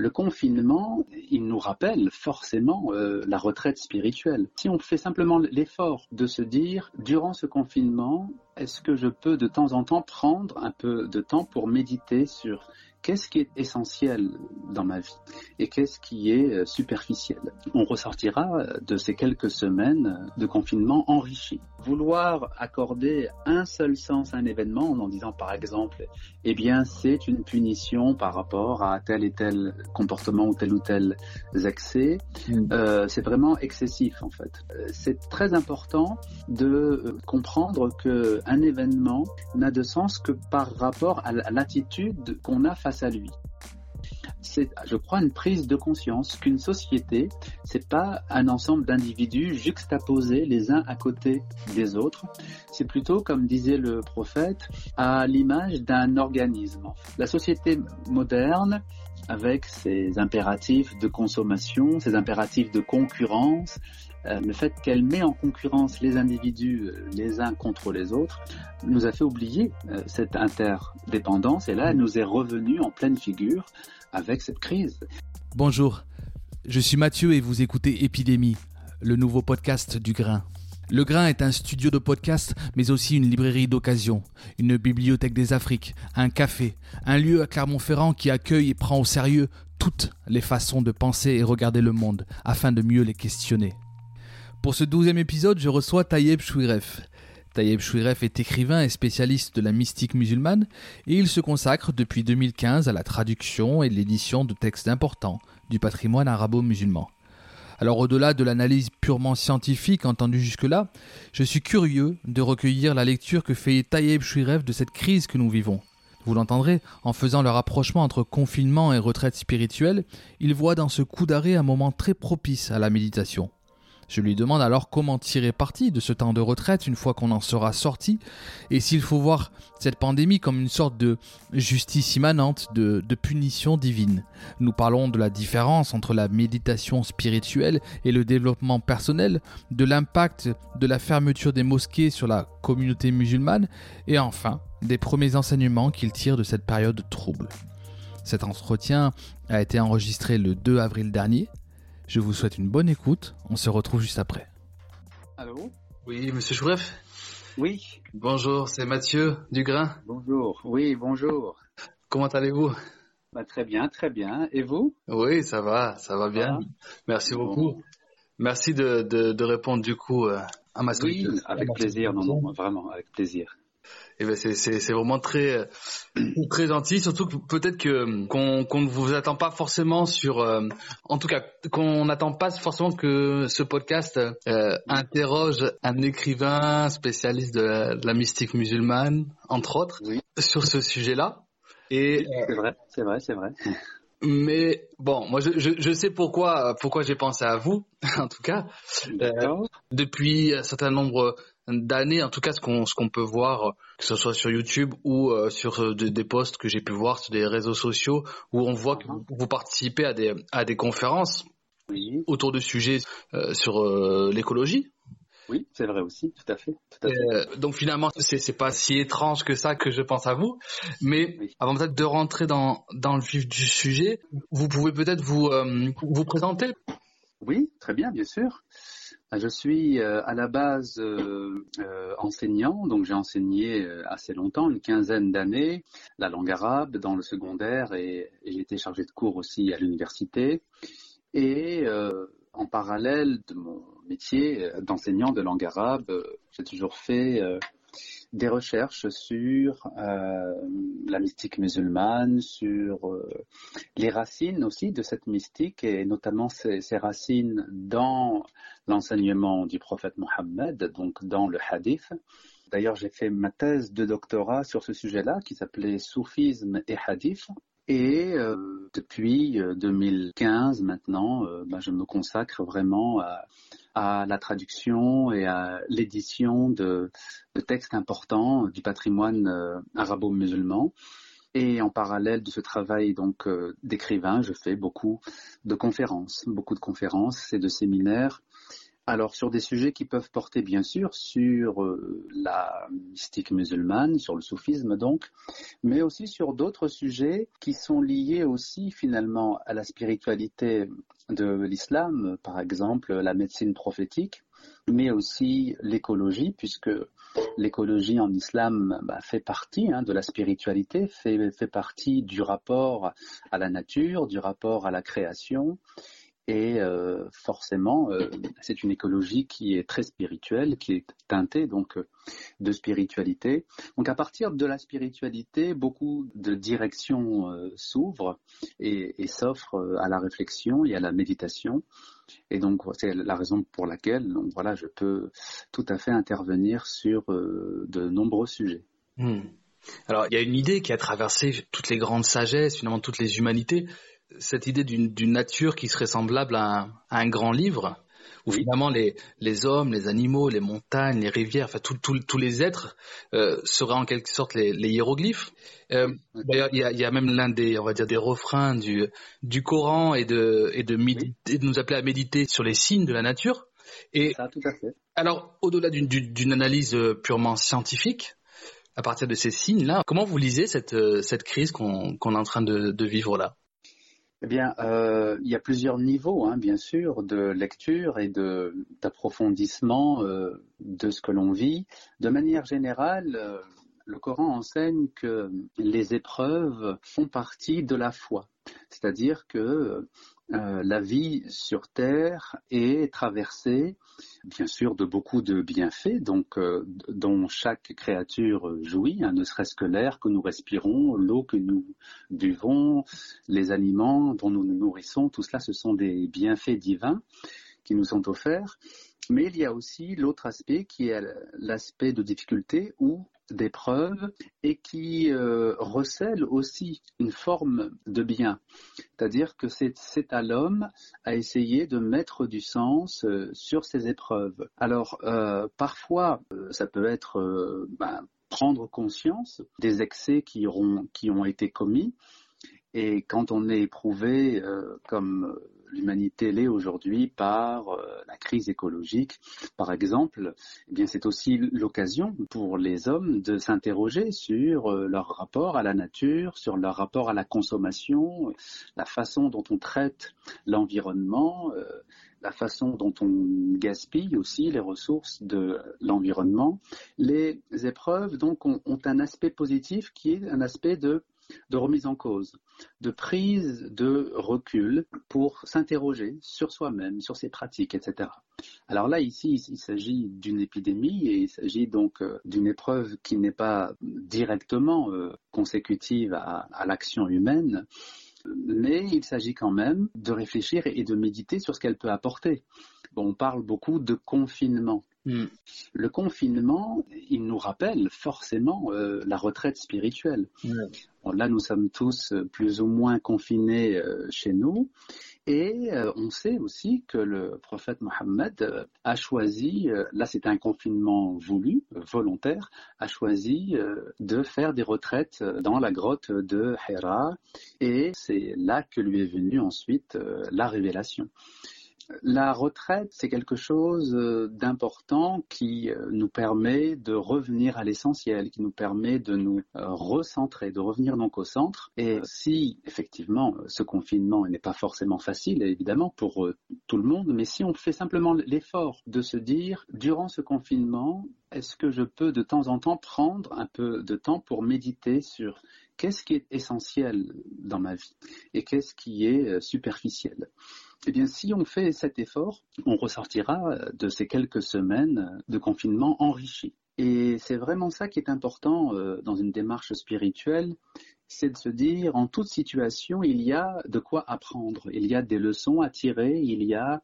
Le confinement, il nous rappelle forcément euh, la retraite spirituelle. Si on fait simplement l'effort de se dire, durant ce confinement, est-ce que je peux de temps en temps prendre un peu de temps pour méditer sur qu'est-ce qui est essentiel dans ma vie et qu'est-ce qui est euh, superficiel? On ressortira de ces quelques semaines de confinement enrichi. Vouloir accorder un seul sens à un événement en disant par exemple, eh bien c'est une punition par rapport à tel et tel comportement ou tel ou tel excès, euh, c'est vraiment excessif en fait. Euh, C'est très important de euh, comprendre que un événement n'a de sens que par rapport à l'attitude qu'on a face à lui c'est, je crois, une prise de conscience qu'une société, c'est pas un ensemble d'individus juxtaposés les uns à côté des autres. C'est plutôt, comme disait le prophète, à l'image d'un organisme. La société moderne, avec ses impératifs de consommation, ses impératifs de concurrence, euh, le fait qu'elle met en concurrence les individus euh, les uns contre les autres nous a fait oublier euh, cette interdépendance et là elle nous est revenue en pleine figure avec cette crise. Bonjour, je suis Mathieu et vous écoutez Épidémie, le nouveau podcast du Grain. Le Grain est un studio de podcast, mais aussi une librairie d'occasion, une bibliothèque des Afriques, un café, un lieu à Clermont-Ferrand qui accueille et prend au sérieux toutes les façons de penser et regarder le monde, afin de mieux les questionner. Pour ce douzième épisode, je reçois Tayeb Chouiref. Tayeb Chouiref est écrivain et spécialiste de la mystique musulmane et il se consacre depuis 2015 à la traduction et l'édition de textes importants du patrimoine arabo-musulman. Alors au-delà de l'analyse purement scientifique entendue jusque-là, je suis curieux de recueillir la lecture que fait Tayeb Chouiref de cette crise que nous vivons. Vous l'entendrez, en faisant le rapprochement entre confinement et retraite spirituelle, il voit dans ce coup d'arrêt un moment très propice à la méditation. Je lui demande alors comment tirer parti de ce temps de retraite une fois qu'on en sera sorti, et s'il faut voir cette pandémie comme une sorte de justice immanente, de, de, punition divine. Nous parlons de la différence entre la méditation spirituelle et le développement personnel, de l'impact de la fermeture des mosquées sur la communauté musulmane, et enfin des premiers enseignements qu'il tire de cette période trouble. Cet entretien a été enregistré le 2 avril dernier. Je vous souhaite une bonne écoute. On se retrouve juste après. Allô Oui, monsieur Chouref Oui. Bonjour, c'est Mathieu Dugrain. Bonjour. Oui, bonjour. Comment allez-vous? Bah, Très bien, très bien. Et vous? Oui, ça va, ça va bien. Merci bon. beaucoup. Merci de, de, de, répondre du coup euh, à ma sollicitude. Oui, avec plaisir, non, non, vraiment, avec plaisir. Et ben c'est c'est vraiment très très gentil, surtout que peut-être que qu'on qu'on ne vous attend pas forcément sur, euh, en tout cas qu'on n'attend pas forcément que ce podcast euh, interroge un écrivain spécialiste de la, de la mystique musulmane, entre autres, oui. sur ce sujet-là. Et c'est vrai, c'est vrai, c'est vrai. Mais bon, moi je, je, je, sais pourquoi pourquoi j'ai pensé à vous, en tout cas. Euh, depuis un certain nombre d'années, en tout cas ce qu'on ce qu'on peut voir, que ce soit sur YouTube ou euh, sur des, des posts que j'ai pu voir sur des réseaux sociaux, où on voit que vous, vous participez à des à des conférences oui. autour de sujets euh, sur l'écologie. Oui, c'est vrai aussi, tout à fait. Tout à fait. Euh, donc finalement, c'est pas si étrange que ça que je pense à vous. Mais oui. avant peut-être de rentrer dans dans le vif du sujet, vous pouvez peut-être vous euh, vous présenter. Oui, très bien, bien sûr. Je suis euh, à la base euh, euh, enseignant, donc j'ai enseigné assez longtemps, une quinzaine d'années, la langue arabe dans le secondaire et j'ai été chargé de cours aussi à l'université. Et en parallèle de mon métier d'enseignant de langue arabe, j'ai toujours fait des recherches sur euh, la mystique musulmane, sur euh, les racines aussi de cette mystique et notamment ces, racines dans l'enseignement du prophète Mohammed, donc dans le hadith. D'ailleurs, j'ai fait ma thèse de doctorat sur ce sujet-là qui s'appelait Soufisme et Hadith. Et euh, depuis 2015 maintenant, ben, je me consacre vraiment à, à la traduction et à l'édition de, textes importants du patrimoine euh, arabo-musulman. Et en parallèle de ce travail donc euh, d'écrivain, je fais beaucoup de conférences, beaucoup de conférences et de séminaires alors sur des sujets qui peuvent porter bien sûr sur euh, la mystique musulmane, sur le soufisme donc, mais aussi sur d'autres sujets qui sont liés aussi finalement à la spiritualité de l'islam, par exemple la médecine prophétique, mais aussi l'écologie, puisque l'écologie en islam bah, fait partie hein, de la spiritualité, fait, fait partie du rapport à la nature, du rapport à la création, et euh, forcément, euh, c'est une écologie qui est très spirituelle, qui est teintée donc euh, de spiritualité. Donc à partir de la spiritualité, beaucoup de directions s'ouvrent et, s'offrent à la réflexion et à la méditation. Et donc c'est la raison pour laquelle donc, voilà, je peux tout à fait intervenir sur de nombreux sujets. Hmm. Alors il y a une idée qui a traversé toutes les grandes sagesses, finalement toutes les humanités, cette idée d'une nature qui serait semblable à un, grand livre, où finalement les, les, hommes, les animaux, les montagnes, les rivières, enfin tous les êtres euh, seraient en quelque sorte les, hiéroglyphes. Euh, d'ailleurs, il y a, même l'un des, on va dire, des refrains du, du Coran et de, et de, de nous appeler à méditer sur les signes de la nature. Et Ça, tout à fait. Alors, au-delà d'une analyse euh, purement scientifique, à partir de ces signes-là, comment vous lisez cette, cette crise qu'on est en train de vivre là? Eh bien, euh, il y a plusieurs niveaux, hein, bien sûr, de lecture et d'approfondissement euh, de ce que l'on vit. De manière générale, euh, le Coran enseigne que les épreuves font partie de la foi, c'est-à-dire que euh, la vie sur Terre est traversée, bien sûr, de beaucoup de bienfaits, donc euh, dont chaque créature jouit, hein, ne serait-ce que l'air que nous respirons, l'eau que nous buvons, les aliments dont nous nous nourrissons, tout cela, ce sont des bienfaits divins qui nous sont offerts. Mais il y a aussi l'autre aspect qui est l'aspect de difficulté où d'épreuves et qui euh, recèle aussi une forme de bien. C'est-à-dire que c'est à l'homme à essayer de mettre du sens euh, sur ces épreuves. Alors, euh, parfois, ça peut être ben, prendre conscience des excès qui, qui ont été commis. Et quand on est éprouvé comme l'humanité l'est aujourd'hui par euh, la crise écologique, par exemple, eh bien c'est aussi l'occasion pour les hommes de s'interroger sur euh, leur rapport à la nature, sur leur rapport à la consommation, la façon dont on traite l'environnement, euh, la façon dont on gaspille aussi les ressources de l'environnement. Les épreuves donc ont, ont un aspect positif qui est un aspect de de remise en cause, de prise de recul pour s'interroger sur soi-même, sur ses pratiques, etc. Alors là, ici, il s'agit d'une épidémie et il s'agit donc euh, d'une épreuve qui n'est pas directement euh, consécutive à, l'action humaine, mais il s'agit quand même de réfléchir et de méditer sur ce qu'elle peut apporter. on parle beaucoup de confinement. Hmm. Le confinement, il nous rappelle forcément euh, la retraite spirituelle. là, nous sommes tous euh, plus ou moins confinés euh, chez nous. Et on sait aussi que le prophète Mohammed a choisi, là c'est un confinement voulu, volontaire, a choisi de faire des retraites dans la grotte de Hira. Et c'est là que lui est venue ensuite la révélation. La retraite, c'est quelque chose euh, d'important qui euh, nous permet de revenir à l'essentiel, qui nous permet de nous euh, recentrer, de revenir donc au centre. Et si effectivement ce confinement n'est pas forcément facile, évidemment pour tout le monde, mais si on fait simplement l'effort de se dire, durant ce confinement, est-ce que je peux de temps en temps prendre un peu de temps pour méditer sur qu'est-ce qui est essentiel dans ma vie et qu'est-ce qui est superficiel? Eh bien, si on fait cet effort, on ressortira de ces quelques semaines de confinement enrichi. Et c'est vraiment ça qui est important euh, dans une démarche spirituelle, c'est de se dire, en toute situation, il y a de quoi apprendre, il y a des leçons à tirer, il y a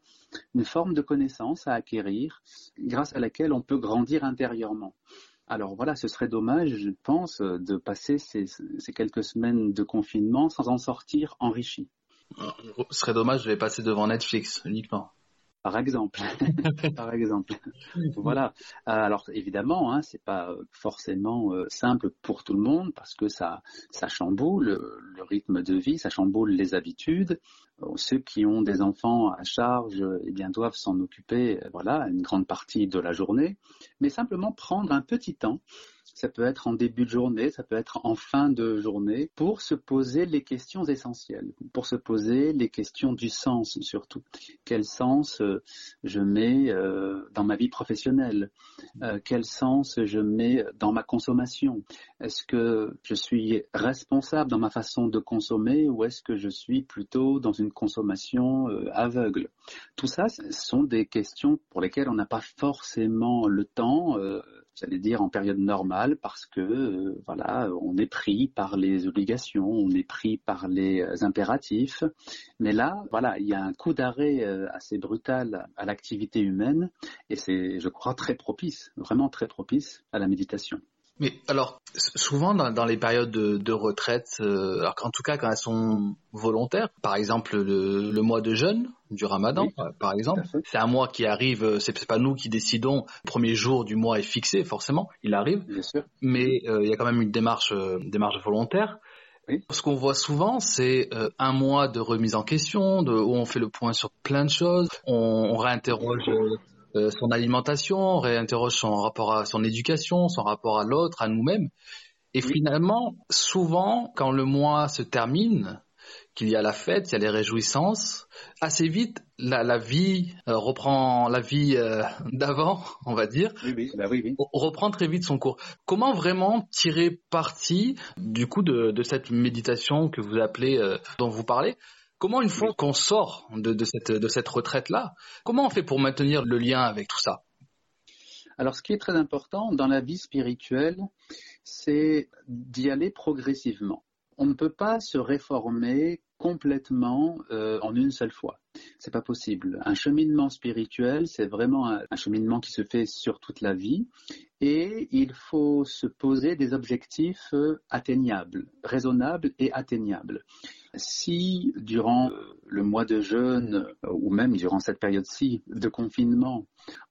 une forme de connaissance à acquérir, grâce à laquelle on peut grandir intérieurement. Alors voilà, ce serait dommage, je pense, de passer ces, ces quelques semaines de confinement sans en sortir enrichi. Ce serait dommage de passer devant Netflix uniquement. Par exemple, par exemple. Voilà. Alors évidemment, hein, c'est pas forcément euh, simple pour tout le monde parce que ça, ça chamboule le rythme de vie, ça chamboule les habitudes. Ceux qui ont des enfants à charge, eh bien, doivent s'en occuper, voilà, une grande partie de la journée. Mais simplement prendre un petit temps ça peut être en début de journée, ça peut être en fin de journée, pour se poser les questions essentielles, pour se poser les questions du sens surtout. Quel sens euh, je mets euh, dans ma vie professionnelle? Euh, Quel sens je mets dans ma consommation? Est-ce que je suis responsable dans ma façon de consommer ou est-ce que je suis plutôt dans une consommation aveugle? Tout ça, ce sont des questions pour lesquelles on n'a pas forcément le temps j'allais dire en période normale parce que euh, voilà, on est pris par les obligations, on est pris par les euh, impératifs. Mais là, voilà, il y a un coup d'arrêt euh, assez brutal à l'activité humaine et c'est, je crois, très propice, vraiment très propice à la méditation. Mais alors, souvent dans, les périodes de, retraite, euh, alors en tout cas quand elles sont volontaires, par exemple le, mois de jeûne du Ramadan, par exemple, c'est un mois qui arrive, euh, c'est pas nous qui décidons. Le premier jour du mois est fixé, forcément, il arrive. Bien sûr. Mais euh, il y a quand même une démarche, démarche volontaire. Ce qu'on voit souvent, c'est un mois de remise en question, de, où on fait le point sur plein de choses, on, on réinterroge euh, son alimentation, réinterroge son rapport à son éducation, son rapport à l'autre, à nous-mêmes. Et finalement, souvent, quand le mois se termine, qu'il y a la fête, il y a les réjouissances, assez vite, la, vie euh, reprend la vie euh, d'avant, on va dire, oui, bah oui, oui, reprend très vite son cours. Comment vraiment tirer parti du coup de, de cette méditation que vous appelez, dont vous parlez, Comment une fois qu'on sort de, cette, de cette retraite-là, comment on fait pour maintenir le lien avec tout ça? Alors, ce qui est très important dans la vie spirituelle, c'est d'y aller progressivement. On ne peut pas se réformer complètement euh, en une seule fois. C'est pas possible. Un cheminement spirituel, c'est vraiment un, cheminement qui se fait sur toute la vie et il faut se poser des objectifs euh, atteignables, raisonnables et atteignables si durant le mois de jeûne ou même durant cette période-ci de confinement,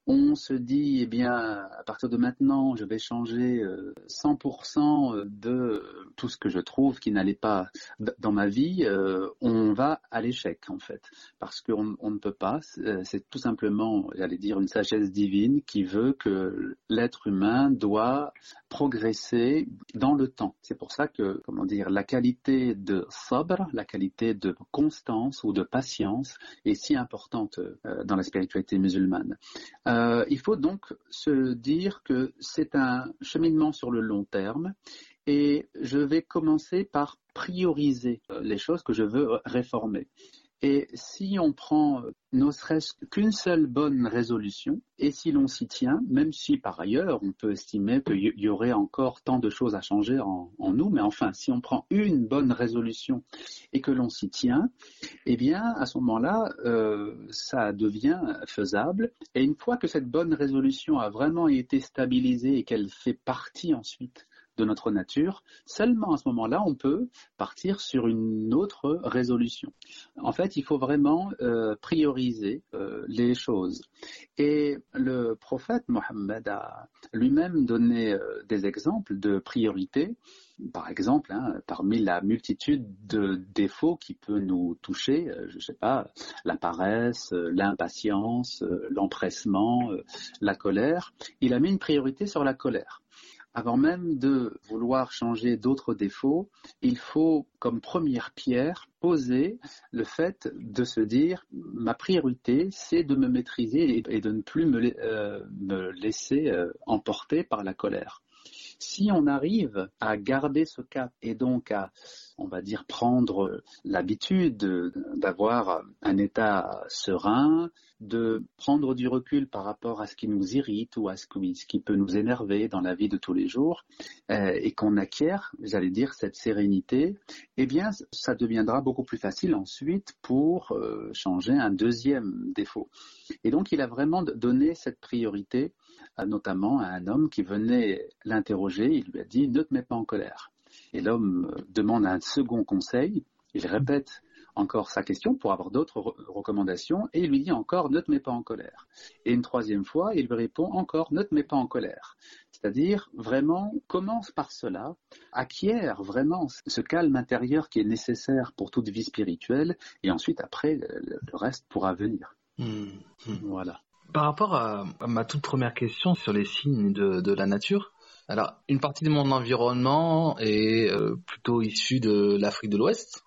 on se dit, eh bien, à partir de maintenant, je vais changer 100% euh, de tout ce que je trouve qui n'allait pas dans ma vie, euh, on va à l'échec, en fait. Parce qu'on ne peut pas, c'est tout simplement, j'allais dire, une sagesse divine qui veut que l'être humain doit progresser dans le temps. C'est pour ça que, comment dire, la qualité de sabr, la qualité de constance ou de patience est si importante euh, dans la spiritualité musulmane. Euh, il faut donc se dire que c'est un cheminement sur le long terme et je vais commencer par prioriser euh, les choses que je veux réformer. Et si on prend euh, ne serait-ce qu'une seule bonne résolution, et si l'on s'y tient, même si par ailleurs on peut estimer qu'il y aurait encore tant de choses à changer en, nous, mais enfin, si on prend une bonne résolution et que l'on s'y tient, eh bien, à ce moment-là, euh, ça devient faisable. Et une fois que cette bonne résolution a vraiment été stabilisée et qu'elle fait partie ensuite de notre nature, seulement à ce moment-là, on peut partir sur une autre résolution. En fait, il faut vraiment euh, prioriser euh, les choses. Et le prophète Mohammed a lui-même donné euh, des exemples de priorité. Par exemple, hein, parmi la multitude de défauts qui peut nous toucher, je ne sais pas, la paresse, l'impatience, l'empressement, la colère, il a mis une priorité sur la colère avant même de vouloir changer d'autres défauts, il faut, comme première pierre, poser le fait de se dire ma priorité, c'est de me maîtriser et de ne plus me, euh, laisser euh, emporter par la colère. Si on arrive à garder ce cap et donc à on va dire, prendre l'habitude d'avoir un état serein, de prendre du recul par rapport à ce qui nous irrite ou à ce qui peut nous énerver dans la vie de tous les jours, euh, et qu'on acquiert, j'allais dire, cette sérénité, eh bien, ça deviendra beaucoup plus facile ensuite pour euh, changer un deuxième défaut. Et donc, il a vraiment donné cette priorité, notamment à un homme qui venait l'interroger. Il lui a dit ne te mets pas en colère. Et l'homme euh, demande un second conseil. Il répète encore sa question pour avoir d'autres recommandations et il lui dit encore ne te mets pas en colère. Et une troisième fois, il lui répond encore ne te mets pas en colère. C'est-à-dire vraiment commence par cela, acquiert vraiment ce calme intérieur qui est nécessaire pour toute vie spirituelle et ensuite après le, reste pourra venir. Mmh, mmh. Voilà. Par rapport à, ma toute première question sur les signes de la nature, alors, une partie de mon environnement est euh, plutôt issue de l'Afrique de l'Ouest.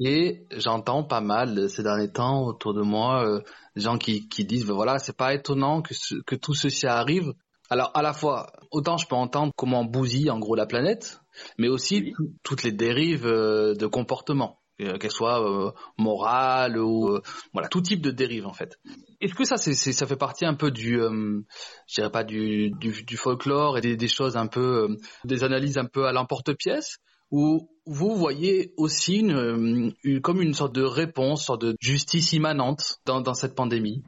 Et j'entends pas mal ces derniers temps autour de moi euh, des gens qui, qui disent ben voilà, c'est pas étonnant que, que tout ceci arrive. Alors, à la fois, autant je peux entendre comment bousille en gros la planète, mais aussi toutes les dérives euh, de comportement. Euh, qu'elle soit euh, morale ou euh, voilà tout type de dérive en fait. Est-ce que ça c'est, ça fait partie un peu du dirais pas du, folklore et des, choses un peu des analyses un peu à l'emporte-pièce? Ou vous voyez aussi comme une sorte de réponse, une sorte de justice immanente dans, cette pandémie?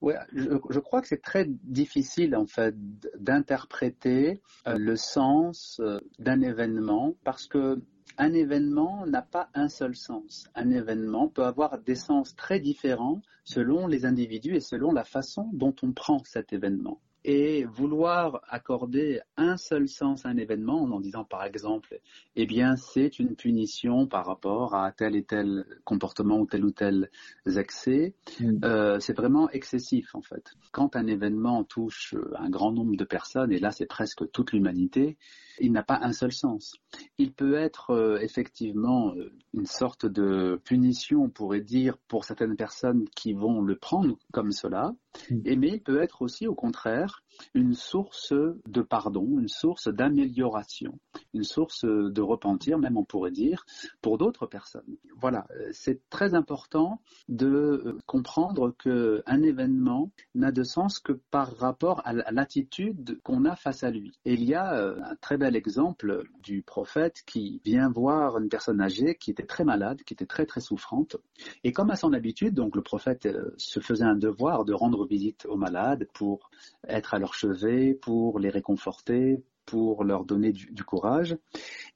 Ouais, je, crois que c'est très difficile en fait d'interpréter le sens d'un événement parce que un événement n'a pas un seul sens. Un événement peut avoir des sens très différents selon les individus et selon la façon dont on prend cet événement et vouloir accorder un seul sens à un événement en disant par exemple, eh bien c'est une punition par rapport à tel et tel comportement ou tel ou tel excès, mm. euh, c'est vraiment excessif en fait. Quand un événement touche un grand nombre de personnes, et là c'est presque toute l'humanité, il n'a pas un seul sens. Il peut être euh, effectivement euh, une sorte de punition, on pourrait dire, pour certaines personnes qui vont le prendre comme cela, mm. mais il peut être aussi au contraire une source de pardon, une source d'amélioration, une source de repentir, même on pourrait dire, pour d'autres personnes. Voilà, c'est très important de euh, comprendre qu'un événement n'a de sens que par rapport à l'attitude qu'on a face à lui. Et il y a euh, un très bel exemple du prophète qui vient voir une personne âgée qui était très malade, qui était très très souffrante. Et comme à son habitude, donc le prophète euh, se faisait un devoir de rendre visite aux malades pour être à leur chevet, pour les réconforter, pour leur donner du, courage.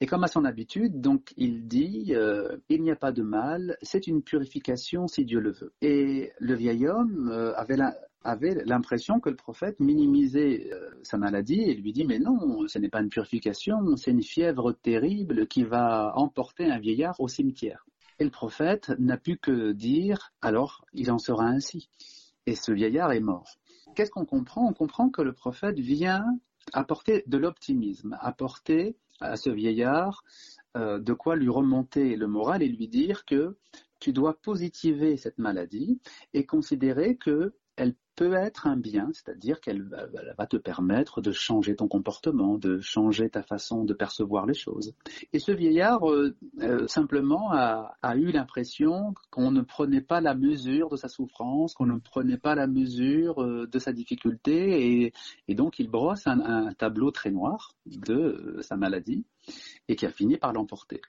Et comme à son habitude, donc il dit euh, il n'y a pas de mal, c'est une purification si Dieu le veut. Et le vieil homme euh, avait l'impression que le prophète minimisait euh, sa maladie et lui dit mais non, ce n'est pas une purification, c'est une fièvre terrible qui va emporter un vieillard au cimetière. Et le prophète n'a pu que dire alors il en sera ainsi. Et ce vieillard est mort qu'est-ce qu'on comprend? On comprend que le prophète vient apporter de l'optimisme, apporter à ce vieillard euh, de quoi lui remonter le moral et lui dire que tu dois positiver cette maladie et considérer que elle peut être un bien, c'est-à-dire qu'elle va te permettre de changer ton comportement, de changer ta façon de percevoir les choses. Et ce vieillard, euh, euh, simplement, a, eu l'impression qu'on ne prenait pas la mesure de sa souffrance, qu'on ne prenait pas la mesure euh, de sa difficulté, et, donc il brosse un, tableau très noir de sa maladie et qui a fini par l'emporter.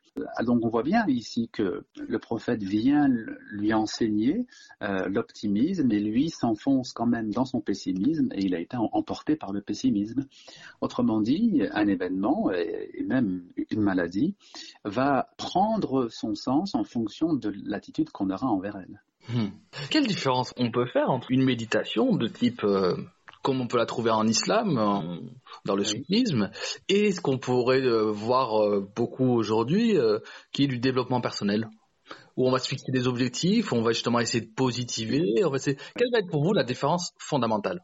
Donc on voit bien ici que le prophète vient lui enseigner l'optimisme et lui s'enfonce quand même dans son pessimisme et il a été emporté par le pessimisme. Autrement dit, un événement et même une maladie va prendre son sens en fonction de l'attitude qu'on aura envers elle. Hmm. Quelle différence on peut faire entre une méditation de type euh, comme on peut la trouver en islam, dans le soufisme, et ce qu'on pourrait euh, voir euh, beaucoup aujourd'hui, qui est du développement personnel où on va se fixer des objectifs, on va justement essayer de positiver. On va essayer... Quelle va être pour vous la différence fondamentale?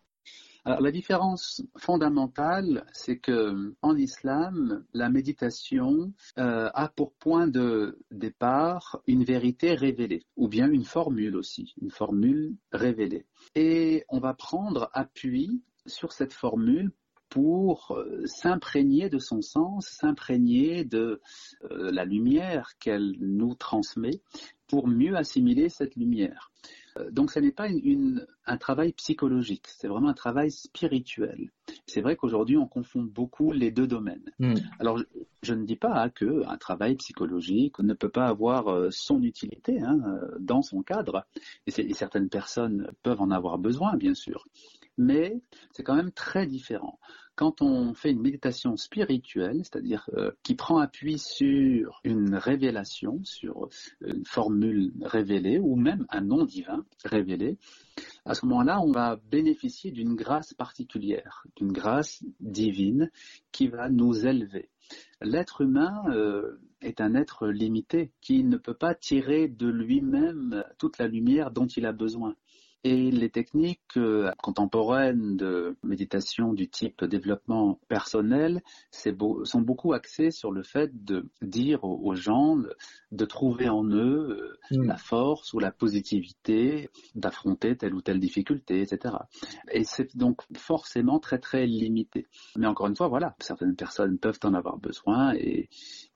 Alors, la différence fondamentale, c'est que en islam, la méditation euh, a pour point de départ une vérité révélée, ou bien une formule aussi, une formule révélée. Et on va prendre appui sur cette formule pour euh, s'imprégner de son sens, s'imprégner de euh, la lumière qu'elle nous transmet, pour mieux assimiler cette lumière. Euh, donc ce n'est pas une, un travail psychologique, c'est vraiment un travail spirituel. C'est vrai qu'aujourd'hui on confond beaucoup les deux domaines. Hmm. Alors je, je, ne dis pas hein, que un travail psychologique ne peut pas avoir euh, son utilité hein, euh, dans son cadre, et, et certaines personnes peuvent en avoir besoin bien sûr, mais c'est quand même très différent quand on fait une méditation spirituelle, c'est-à-dire euh, qui prend appui sur une révélation, sur une formule révélée ou même un nom divin révélé, à ce moment-là, on va bénéficier d'une grâce particulière, d'une grâce divine qui va nous élever. L'être humain euh, est un être limité qui ne peut pas tirer de lui-même toute la lumière dont il a besoin. Et les techniques euh, contemporaines de méditation du type développement personnel beau, sont beaucoup axées sur le fait de dire aux, gens de trouver en eux mm. la force ou la positivité d'affronter telle ou telle difficulté, etc. Et c'est donc forcément très très limité. Mais encore une fois, voilà, certaines personnes peuvent en avoir besoin et,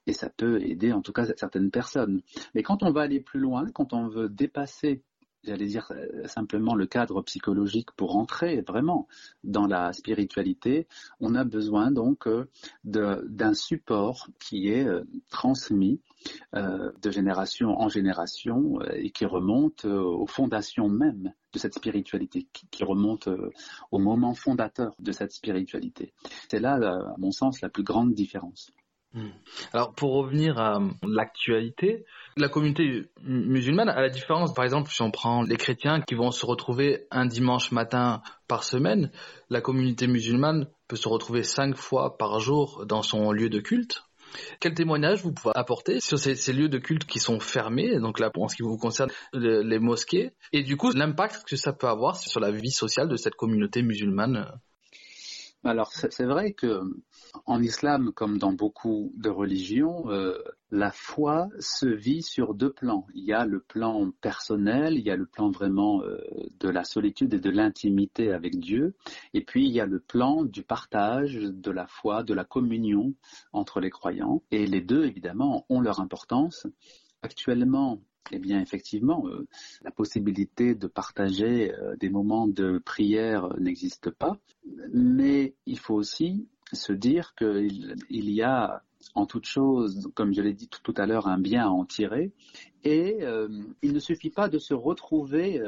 et ça peut aider en tout cas certaines personnes. Mais quand on va aller plus loin, quand on veut dépasser j'allais dire euh, simplement le cadre psychologique pour entrer vraiment dans la spiritualité, on a besoin donc euh, d'un support qui est euh, transmis de génération en génération et qui remonte aux fondations même de cette spiritualité, qui remonte au moment fondateur de cette spiritualité. C'est là, à mon sens, la plus grande différence. Hmm. Alors pour revenir à l'actualité, la communauté musulmane, à la différence, par exemple, si on prend les chrétiens qui vont se retrouver un dimanche matin par semaine, la communauté musulmane peut se retrouver cinq fois par jour dans son lieu de culte. Quel témoignage vous pouvez apporter sur ces, lieux de culte qui sont fermés, donc là, en ce qui vous concerne, les mosquées, et du coup l'impact que ça peut avoir sur la vie sociale de cette communauté musulmane? Alors c'est vrai que en islam, comme dans beaucoup de religions, euh, la foi se vit sur deux plans. Il y a le plan personnel, il y a le plan vraiment euh, de la solitude et de l'intimité avec Dieu, et puis il y a le plan du partage de la foi, de la communion entre les croyants. Et les deux, évidemment, ont leur importance. Actuellement, eh bien, effectivement, euh, la possibilité de partager euh, des moments de prière n'existe pas, mais il faut aussi se dire qu'il y a en toute chose, comme je l'ai dit tout, à l'heure, un bien à en tirer. Et euh, il ne suffit pas de se retrouver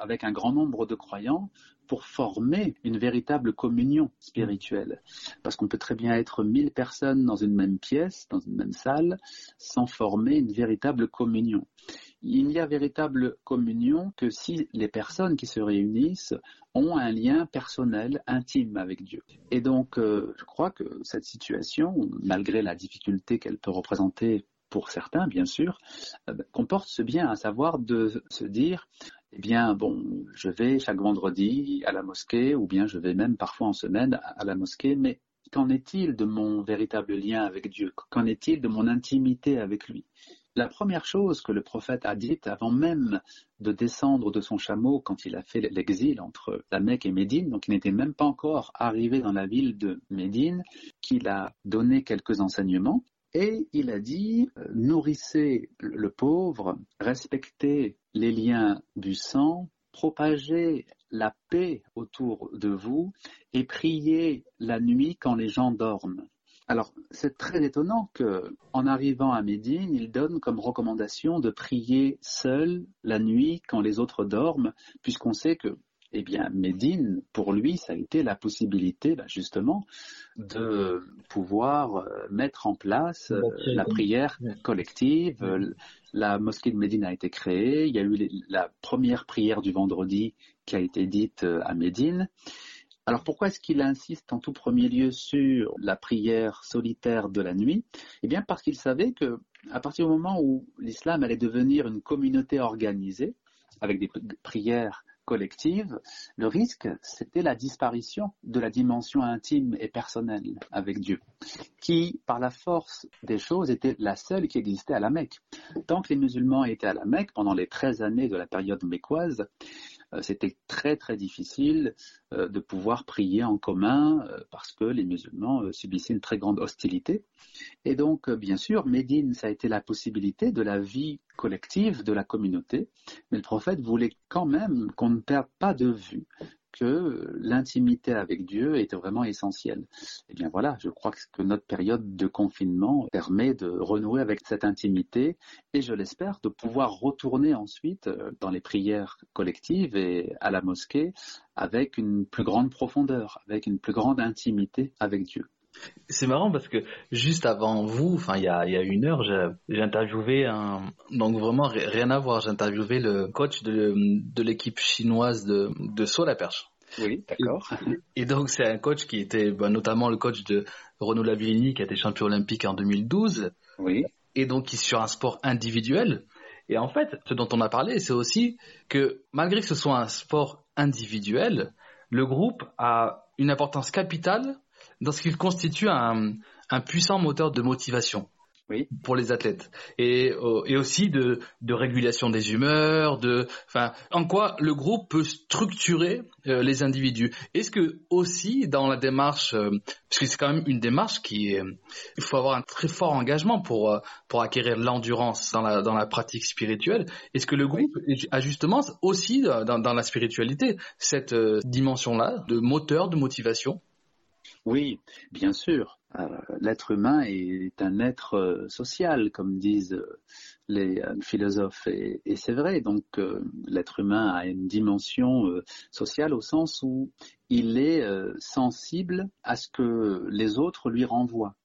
avec un grand nombre de croyants pour former une véritable communion spirituelle. Parce qu'on peut très bien être mille personnes dans une même pièce, dans une même salle, sans former une véritable communion. Il n'y a véritable communion que si les personnes qui se réunissent ont un lien personnel, intime avec Dieu. Et donc, euh, je crois que cette situation, malgré la difficulté qu'elle peut représenter pour certains, bien sûr, euh, comporte ce bien, à savoir de se dire, eh bien, bon, je vais chaque vendredi à la mosquée, ou bien je vais même parfois en semaine à la mosquée, mais qu'en est-il de mon véritable lien avec Dieu? Qu'en est-il de mon intimité avec lui? La première chose que le prophète a dite avant même de descendre de son chameau quand il a fait l'exil entre la Mecque et Médine, donc il n'était même pas encore arrivé dans la ville de Médine, qu'il a donné quelques enseignements et il a dit euh, nourrissez le pauvre, respectez les liens du sang, propagez la paix autour de vous et priez la nuit quand les gens dorment. Alors, c'est très étonnant que, en arrivant à Médine, il donne comme recommandation de prier seul la nuit quand les autres dorment, puisqu'on sait que eh bien, Médine, pour lui, ça a été la possibilité, bah, justement, de pouvoir euh, mettre en place euh, la prière collective. Euh, la mosquée de Médine a été créée. Il y a eu la première prière du vendredi qui a été dite à Médine. Alors pourquoi est-ce qu'il insiste en tout premier lieu sur la prière solitaire de la nuit? Eh bien parce qu'il savait que à partir du moment où l'islam allait devenir une communauté organisée avec des prières collective, le risque, c'était la disparition de la dimension intime et personnelle avec Dieu, qui, par la force des choses, était la seule qui existait à la Mecque. Tant que les musulmans étaient à la Mecque, pendant les 13 années de la période mécoise, euh, c'était très très difficile euh, de pouvoir prier en commun euh, parce que les musulmans subissaient une très grande hostilité. Et donc, bien sûr, Médine, ça a été la possibilité de la vie collective de la communauté, mais le prophète voulait quand même qu'on ne perde pas de vue que l'intimité avec Dieu était vraiment essentielle. Eh bien voilà, je crois que notre période de confinement permet de renouer avec cette intimité et je l'espère de pouvoir retourner ensuite euh, dans les prières collectives et à la mosquée avec une plus grande profondeur, avec une plus grande intimité avec Dieu. C'est marrant parce que juste avant vous, enfin il y a, une heure, j'ai interviewé un donc vraiment rien à voir. J'ai interviewé le coach de, l'équipe chinoise de, de saut à la perche. Oui, d'accord. Et, donc c'est un coach qui était bah, notamment le coach de Renaud Lavillini qui a été champion olympique en 2012. Oui. Et donc qui sur un sport individuel. Et en fait, ce dont on a parlé, c'est aussi que malgré que ce soit un sport individuel, le groupe a une importance capitale dans ce qu'il constitue un, puissant moteur de motivation. pour les athlètes. Et, euh, et aussi de, de, régulation des humeurs de enfin en quoi le groupe peut structurer euh, les individus. Est-ce que aussi dans la démarche euh, parce que c'est quand même une démarche qui est il faut avoir un très fort engagement pour pour acquérir l'endurance dans la dans la pratique spirituelle est-ce que le groupe a justement aussi dans, dans la spiritualité cette dimension là de moteur de motivation oui, bien sûr. Euh, l'être humain est un être euh, social, comme disent euh, les philosophes, et, c'est vrai. Donc, l'être humain a une dimension sociale au sens où il est sensible à ce que les autres lui renvoient.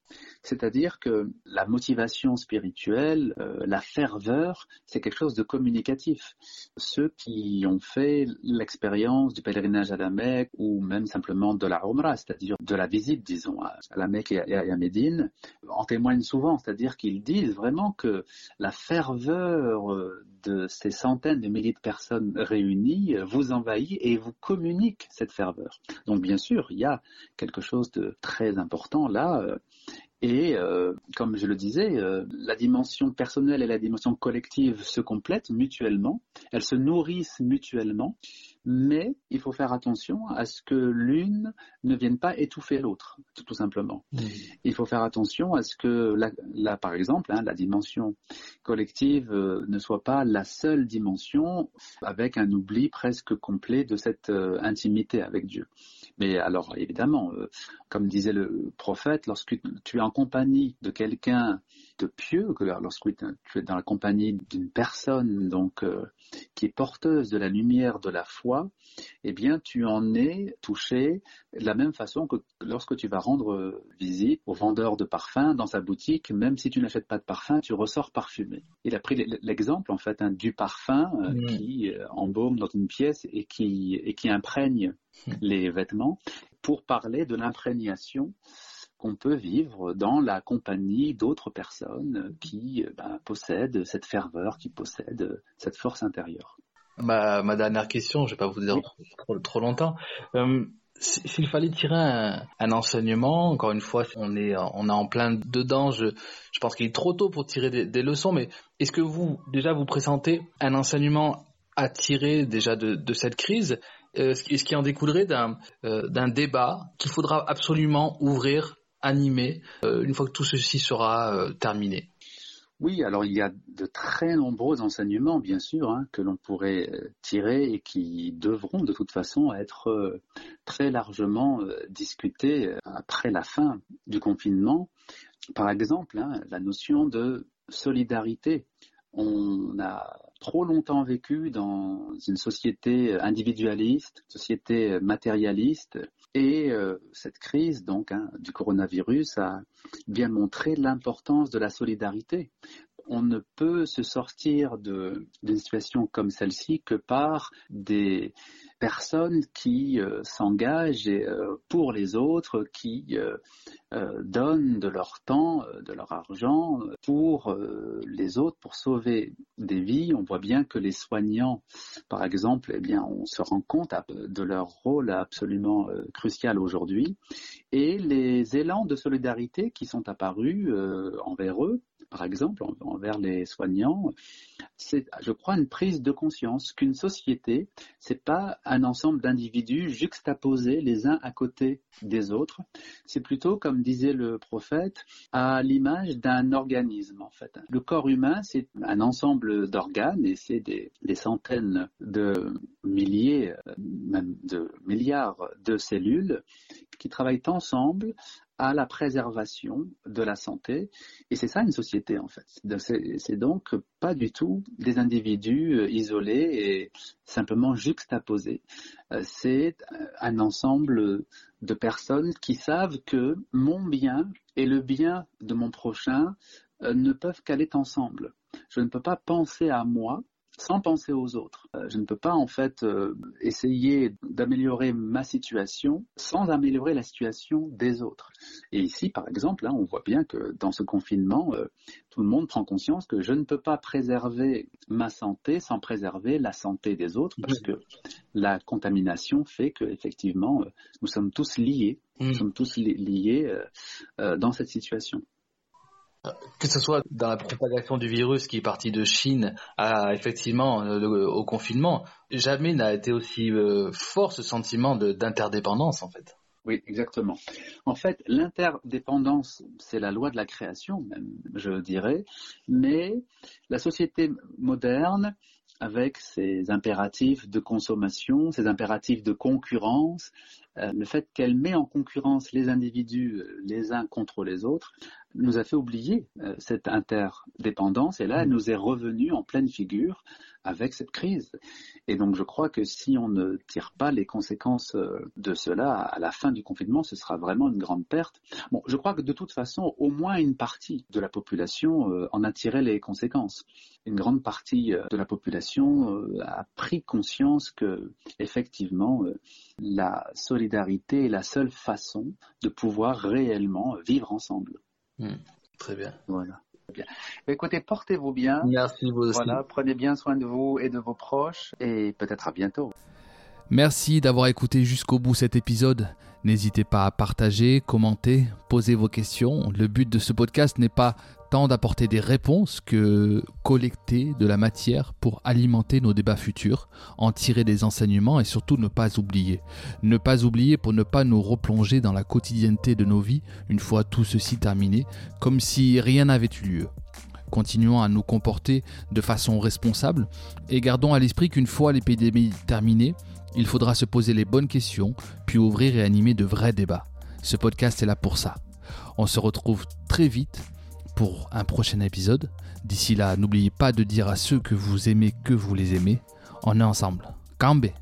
C'est-à-dire que la motivation spirituelle, euh, la ferveur, c'est quelque chose de communicatif. Ceux qui ont fait l'expérience du pèlerinage à la Mecque ou même simplement de la Umrah, c'est-à-dire de la visite, disons, à la Mecque et à Médine, en témoignent souvent. C'est-à-dire qu'ils disent vraiment que la ferveur euh, de ces centaines de milliers de personnes réunies vous envahit et vous communique cette ferveur. Donc bien sûr, il y a quelque chose de très important là euh, et euh, comme je le disais, euh, la dimension personnelle et la dimension collective se complètent mutuellement, elles se nourrissent mutuellement, mais il faut faire attention à ce que l'une ne vienne pas étouffer l'autre, tout simplement. Mmh. Il faut faire attention à ce que, là, par exemple, hein, la dimension collective euh, ne soit pas la seule dimension avec un oubli presque complet de cette intimité avec Dieu. Mais alors, évidemment, euh, comme disait le prophète, lorsque tu es en compagnie de quelqu'un de pieux, que lorsque tu es dans la compagnie d'une personne donc euh, qui est porteuse de la lumière de la foi, eh bien, tu en es touché de la même façon que lorsque tu vas rendre visite au vendeur de parfums dans sa boutique, même si tu n'achètes pas de parfum, tu ressors parfumé. Il a pris l'exemple, en fait, hein, du parfum euh, mmh. qui embaume dans une pièce et qui, et qui imprègne les vêtements, pour parler de l'imprégnation qu'on peut vivre dans la compagnie d'autres personnes qui ben, possèdent cette ferveur, qui possèdent cette force intérieure. Ma, ma dernière question, je ne vais pas vous dire trop, longtemps. Euh, s'il fallait tirer un, enseignement, encore une fois, on est, on est en plein dedans. Je, je pense qu'il est trop tôt pour tirer des, des leçons, mais est-ce que vous, déjà, vous présentez un enseignement à tirer déjà de, de cette crise? Euh, ce, qui, en découlerait euh, d'un débat qu'il faudra absolument ouvrir, animer, euh, une fois que tout ceci sera terminé. Oui, alors il y a de très nombreux enseignements, bien sûr, hein, que l'on pourrait tirer et qui devront de toute façon être très largement discutés après la fin du confinement. Par exemple, hein, la notion de solidarité. On a trop longtemps vécu dans une société individualiste, société matérialiste, et euh, cette crise donc hein, du coronavirus a bien montré l'importance de la solidarité. On ne peut se sortir d'une situation comme celle-ci que par des personnes qui euh, s'engagent euh, pour les autres, qui donnent de leur temps, de leur argent pour les autres, pour sauver des vies. On voit bien que les soignants, par exemple, eh bien, on se rend compte de leur rôle absolument crucial aujourd'hui. Et les élans de solidarité qui sont apparus envers eux, par exemple, envers les soignants, c'est, je crois, une prise de conscience qu'une société, c'est pas un ensemble d'individus juxtaposés les uns à côté des autres. C'est plutôt, comme disait le prophète, à l'image d'un organisme, en fait. Le corps humain, c'est un ensemble d'organes et c'est des, des centaines de milliers, même de milliards de cellules qui travaillent ensemble à la préservation de la santé. Et c'est ça une société en fait. C'est donc pas du tout des individus euh, isolés et simplement juxtaposés. Euh, c'est un ensemble de personnes qui savent que mon bien et le bien de mon prochain euh, ne peuvent qu'aller ensemble. Je ne peux pas penser à moi sans penser aux autres. Euh, je ne peux pas en fait euh, essayer d'améliorer ma situation sans améliorer la situation des autres. Et ici, par exemple, là, on voit bien que dans ce confinement, euh, tout le monde prend conscience que je ne peux pas préserver ma santé sans préserver la santé des autres, parce que la contamination fait que effectivement, nous sommes tous liés, nous mmh. sommes tous liés dans cette situation que ce soit dans la propagation du virus qui est parti de Chine à effectivement euh, au confinement, jamais n'a été aussi euh, fort ce sentiment d'interdépendance en fait. Oui, exactement. En fait, l'interdépendance, c'est la loi de la création, même, je dirais, mais la société moderne, avec ses impératifs de consommation, ses impératifs de concurrence, euh, le fait qu'elle met en concurrence les individus les uns contre les autres, nous a fait oublier euh, cette interdépendance et là, elle nous est revenue en pleine figure avec cette crise. Et donc, je crois que si on ne tire pas les conséquences euh, de cela à la fin du confinement, ce sera vraiment une grande perte. Bon, je crois que de toute façon, au moins une partie de la population euh, en a tiré les conséquences. Une grande partie de la population a pris conscience que, effectivement, la solidarité est la seule façon de pouvoir réellement vivre ensemble. Hmm. Très bien. Voilà. Bien. Écoutez, portez-vous bien. Merci vous aussi. Voilà, prenez bien soin de vous et de vos proches et peut-être à bientôt. Merci d'avoir écouté jusqu'au bout cet épisode. N'hésitez pas à partager, commenter, poser vos questions. Le but de ce podcast n'est pas tant d'apporter des réponses que collecter de la matière pour alimenter nos débats futurs, en tirer des enseignements et surtout ne pas oublier. Ne pas oublier pour ne pas nous replonger dans la quotidienneté de nos vies une fois tout ceci terminé, comme si rien n'avait eu lieu. Continuons à nous comporter de façon responsable et gardons à l'esprit qu'une fois l'épidémie terminée, il faudra se poser les bonnes questions, puis ouvrir et animer de vrais débats. Ce podcast est là pour ça. On se retrouve très vite pour un prochain épisode. D'ici là, n'oubliez pas de dire à ceux que vous aimez que vous les aimez. On est ensemble. Cambé